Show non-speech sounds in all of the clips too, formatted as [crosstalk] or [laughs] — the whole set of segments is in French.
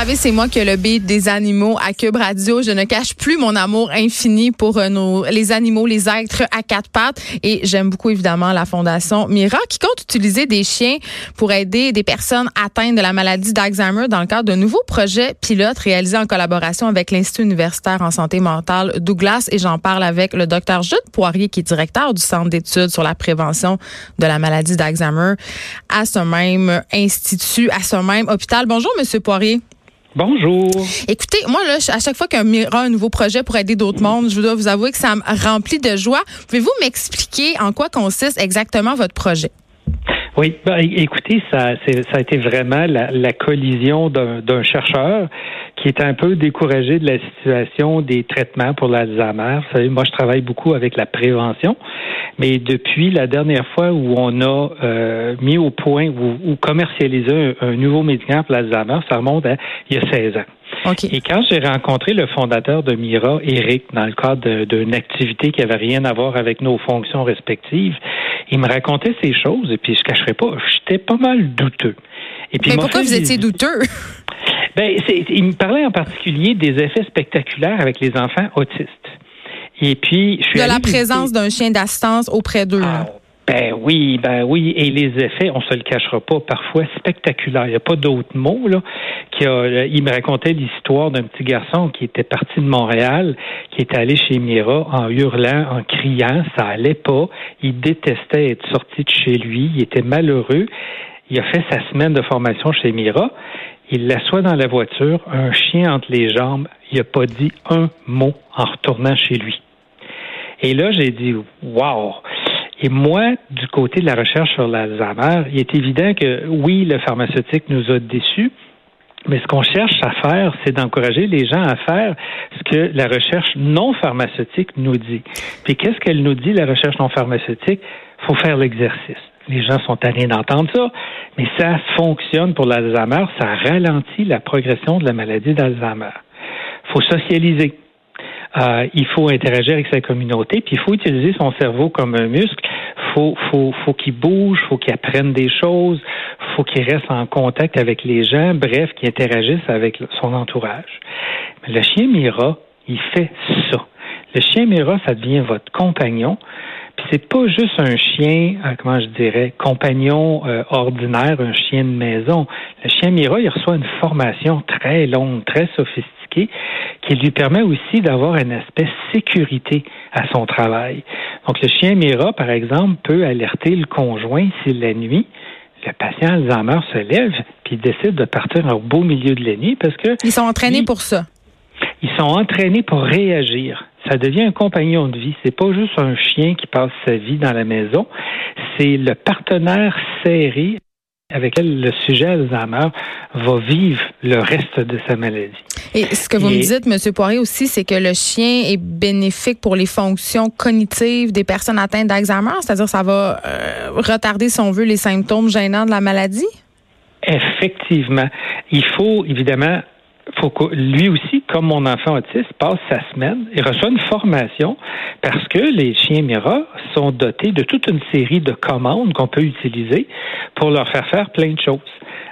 savez, c'est moi qui ai le beat des animaux à Cube Radio. Je ne cache plus mon amour infini pour euh, nos, les animaux, les êtres à quatre pattes. Et j'aime beaucoup, évidemment, la Fondation Mira qui compte utiliser des chiens pour aider des personnes atteintes de la maladie d'Alzheimer dans le cadre d'un nouveau projet pilote réalisé en collaboration avec l'Institut universitaire en santé mentale Douglas. Et j'en parle avec le docteur Jude Poirier, qui est directeur du Centre d'études sur la prévention de la maladie d'Alzheimer à ce même institut, à ce même hôpital. Bonjour, Monsieur Poirier. Bonjour. Écoutez, moi, là, à chaque fois qu'un Mira un nouveau projet pour aider d'autres mondes, je dois vous avouer que ça me remplit de joie. Pouvez-vous m'expliquer en quoi consiste exactement votre projet? Oui, ben, écoutez, ça, ça a été vraiment la, la collision d'un chercheur qui est un peu découragé de la situation des traitements pour l'Alzheimer. Vous savez, moi, je travaille beaucoup avec la prévention, mais depuis la dernière fois où on a euh, mis au point ou, commercialisé un, nouveau médicament pour l'Alzheimer, ça remonte à il y a 16 ans. Et quand j'ai rencontré le fondateur de Mira, Eric, dans le cadre d'une activité qui avait rien à voir avec nos fonctions respectives, il me racontait ces choses et puis je cacherai pas, j'étais pas mal douteux. Et puis Mais pourquoi vous étiez douteux? [laughs] Ben, il me parlait en particulier des effets spectaculaires avec les enfants autistes. Et puis, je suis de la présence d'un chien d'assistance auprès d'eux. Ah, ben oui, ben oui, et les effets, on se le cachera pas, parfois spectaculaires. Il n'y a pas d'autres mots là. Qui a, il me racontait l'histoire d'un petit garçon qui était parti de Montréal, qui était allé chez Mira en hurlant, en criant, ça allait pas. Il détestait être sorti de chez lui, il était malheureux. Il a fait sa semaine de formation chez Mira. Il l'assoit dans la voiture, un chien entre les jambes. Il n'a pas dit un mot en retournant chez lui. Et là, j'ai dit, wow. Et moi, du côté de la recherche sur l'Alzheimer, il est évident que oui, le pharmaceutique nous a déçus, mais ce qu'on cherche à faire, c'est d'encourager les gens à faire ce que la recherche non pharmaceutique nous dit. Puis qu'est-ce qu'elle nous dit, la recherche non pharmaceutique? Faut faire l'exercice. Les gens sont tannés d'entendre ça, mais ça fonctionne pour l'Alzheimer, ça ralentit la progression de la maladie d'Alzheimer. Faut socialiser. Euh, il faut interagir avec sa communauté, puis il faut utiliser son cerveau comme un muscle. Faut, faut, faut qu'il bouge, faut qu'il apprenne des choses, faut qu'il reste en contact avec les gens, bref, qu'il interagisse avec son entourage. le chien Mira, il fait ça. Le chien Mira, ça devient votre compagnon. Puis c'est pas juste un chien, euh, comment je dirais, compagnon euh, ordinaire, un chien de maison. Le chien Mira, il reçoit une formation très longue, très sophistiquée qui lui permet aussi d'avoir un aspect sécurité à son travail. Donc, le chien Mira, par exemple, peut alerter le conjoint si la nuit, le patient Alzheimer se lève puis décide de partir au beau milieu de la nuit parce que... Ils sont entraînés pour ça. Ils sont entraînés pour réagir. Ça devient un compagnon de vie. C'est pas juste un chien qui passe sa vie dans la maison. C'est le partenaire serré avec lequel le sujet Alzheimer va vivre le reste de sa maladie. Et ce que vous me dites, M. Poirier, aussi, c'est que le chien est bénéfique pour les fonctions cognitives des personnes atteintes d'Alzheimer, c'est-à-dire ça va euh, retarder, si on veut, les symptômes gênants de la maladie? Effectivement. Il faut évidemment faut que lui aussi, comme mon enfant autiste, passe sa semaine et reçoit une formation parce que les chiens Mira sont dotés de toute une série de commandes qu'on peut utiliser pour leur faire faire plein de choses.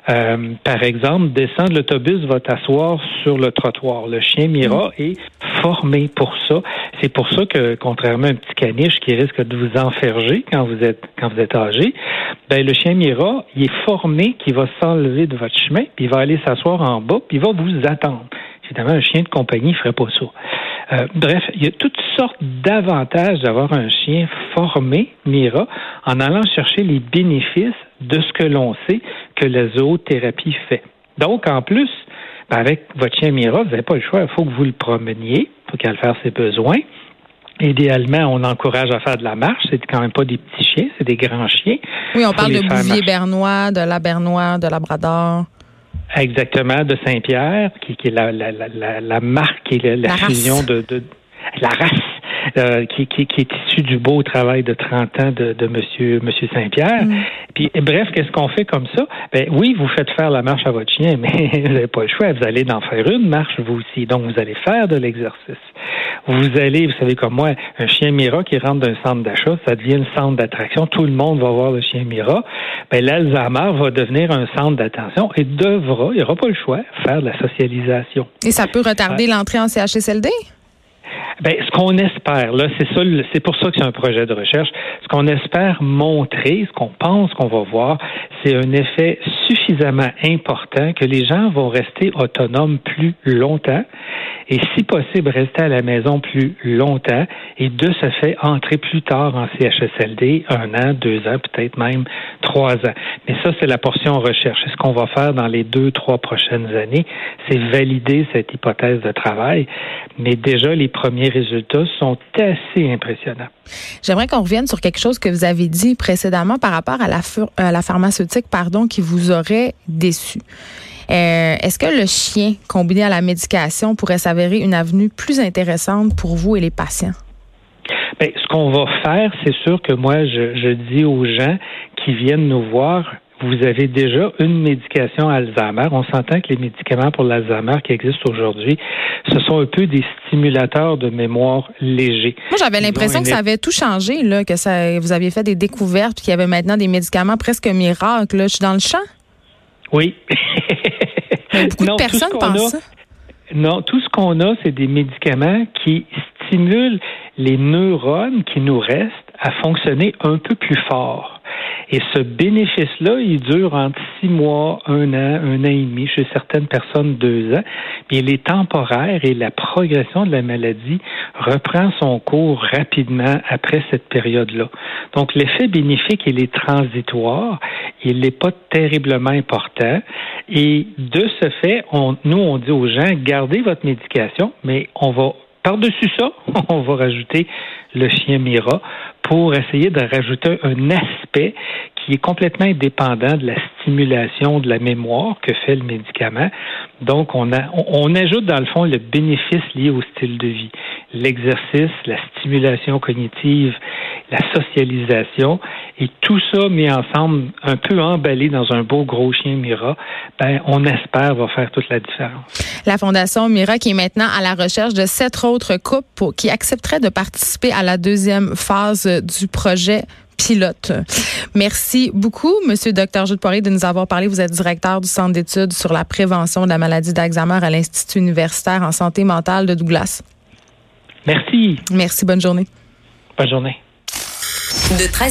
Euh, par exemple, descendre l'autobus va t'asseoir sur le trottoir. Le chien Mira mm. est formé pour ça. C'est pour ça que, contrairement à un petit caniche qui risque de vous enferger quand vous êtes quand vous êtes âgé, ben le chien Mira, il est formé qu'il va s'enlever de votre chemin, puis il va aller s'asseoir en bas, puis il va vous attendre. Évidemment, un chien de compagnie ne ferait pas ça. Euh, bref, il y a toutes sortes d'avantages d'avoir un chien formé, Mira, en allant chercher les bénéfices de ce que l'on sait que la zoothérapie fait. Donc, en plus, ben, avec votre chien Mira, vous n'avez pas le choix, il faut que vous le promeniez, pour qu'elle fasse ses besoins. Idéalement, on encourage à faire de la marche. C'est quand même pas des petits chiens, c'est des grands chiens. Oui, on parle de Bouvier bernois, de la bernois, de labrador. Exactement, de Saint-Pierre, qui, est la, la, la, la, marque et la, fusion de, de, la race euh, qui, qui, qui, est issu du beau travail de 30 ans de, de Monsieur, Monsieur Saint-Pierre. Mm. Puis, bref, qu'est-ce qu'on fait comme ça? Ben oui, vous faites faire la marche à votre chien, [laughs] mais vous n'avez pas le choix. Vous allez en faire une marche, vous aussi. Donc, vous allez faire de l'exercice. Vous allez, vous savez comme moi, un chien Mira qui rentre d'un centre d'achat, ça devient un centre d'attraction. Tout le monde va voir le chien Mira. Ben, l'Alzheimer va devenir un centre d'attention et devra, il n'y aura pas le choix, faire de la socialisation. Et ça peut retarder l'entrée en CHSLD? Ben, ce qu'on espère, là, c'est ça, c'est pour ça que c'est un projet de recherche. Ce qu'on espère montrer, ce qu'on pense qu'on va voir, c'est un effet suffisamment important que les gens vont rester autonomes plus longtemps et, si possible, rester à la maison plus longtemps et de ce fait entrer plus tard en CHSLD, un an, deux ans, peut-être même trois ans. Mais ça, c'est la portion recherche. Ce qu'on va faire dans les deux, trois prochaines années, c'est valider cette hypothèse de travail. Mais déjà, les premiers résultats sont assez impressionnants. J'aimerais qu'on revienne sur quelque chose que vous avez dit précédemment par rapport à la, à la pharmaceutique, pardon, qui vous aurait déçu. Euh, est-ce que le chien combiné à la médication pourrait s'avérer une avenue plus intéressante pour vous et les patients? Bien, ce qu'on va faire, c'est sûr que moi, je, je dis aux gens qui viennent nous voir, vous avez déjà une médication Alzheimer. On s'entend que les médicaments pour l'Alzheimer qui existent aujourd'hui, ce sont un peu des stimulateurs de mémoire légers. Moi, j'avais l'impression que ça avait tout changé, là, que ça, vous aviez fait des découvertes, qu'il y avait maintenant des médicaments presque miracles. Là. Je suis dans le champ? Oui. beaucoup de personnes pensent ça. Non, tout ce qu'on a, c'est des médicaments qui stimulent les neurones qui nous restent à fonctionner un peu plus fort. Et ce bénéfice-là, il dure entre six mois, un an, un an et demi, chez certaines personnes deux ans. Puis il est temporaire et la progression de la maladie reprend son cours rapidement après cette période-là. Donc l'effet bénéfique, il est transitoire, il n'est pas terriblement important. Et de ce fait, nous, on dit aux gens, gardez votre médication, mais on va par-dessus ça, [laughs] on va rajouter le chien Mira pour essayer de rajouter un aspect qui est complètement indépendant de la stimulation de la mémoire que fait le médicament. Donc, on, on, ajoute dans le fond le bénéfice lié au style de vie, l'exercice, la stimulation cognitive, la socialisation, et tout ça mis ensemble, un peu emballé dans un beau gros chien Mira, ben, on espère va faire toute la différence. La Fondation Mira qui est maintenant à la recherche de sept autres couples qui accepteraient de participer à la deuxième phase du projet pilote. Merci beaucoup, Monsieur Dr. Jude Poirier, de nous avoir parlé. Vous êtes directeur du Centre d'études sur la prévention de la maladie d'Alzheimer à l'Institut universitaire en santé mentale de Douglas. Merci. Merci. Bonne journée. Bonne journée. De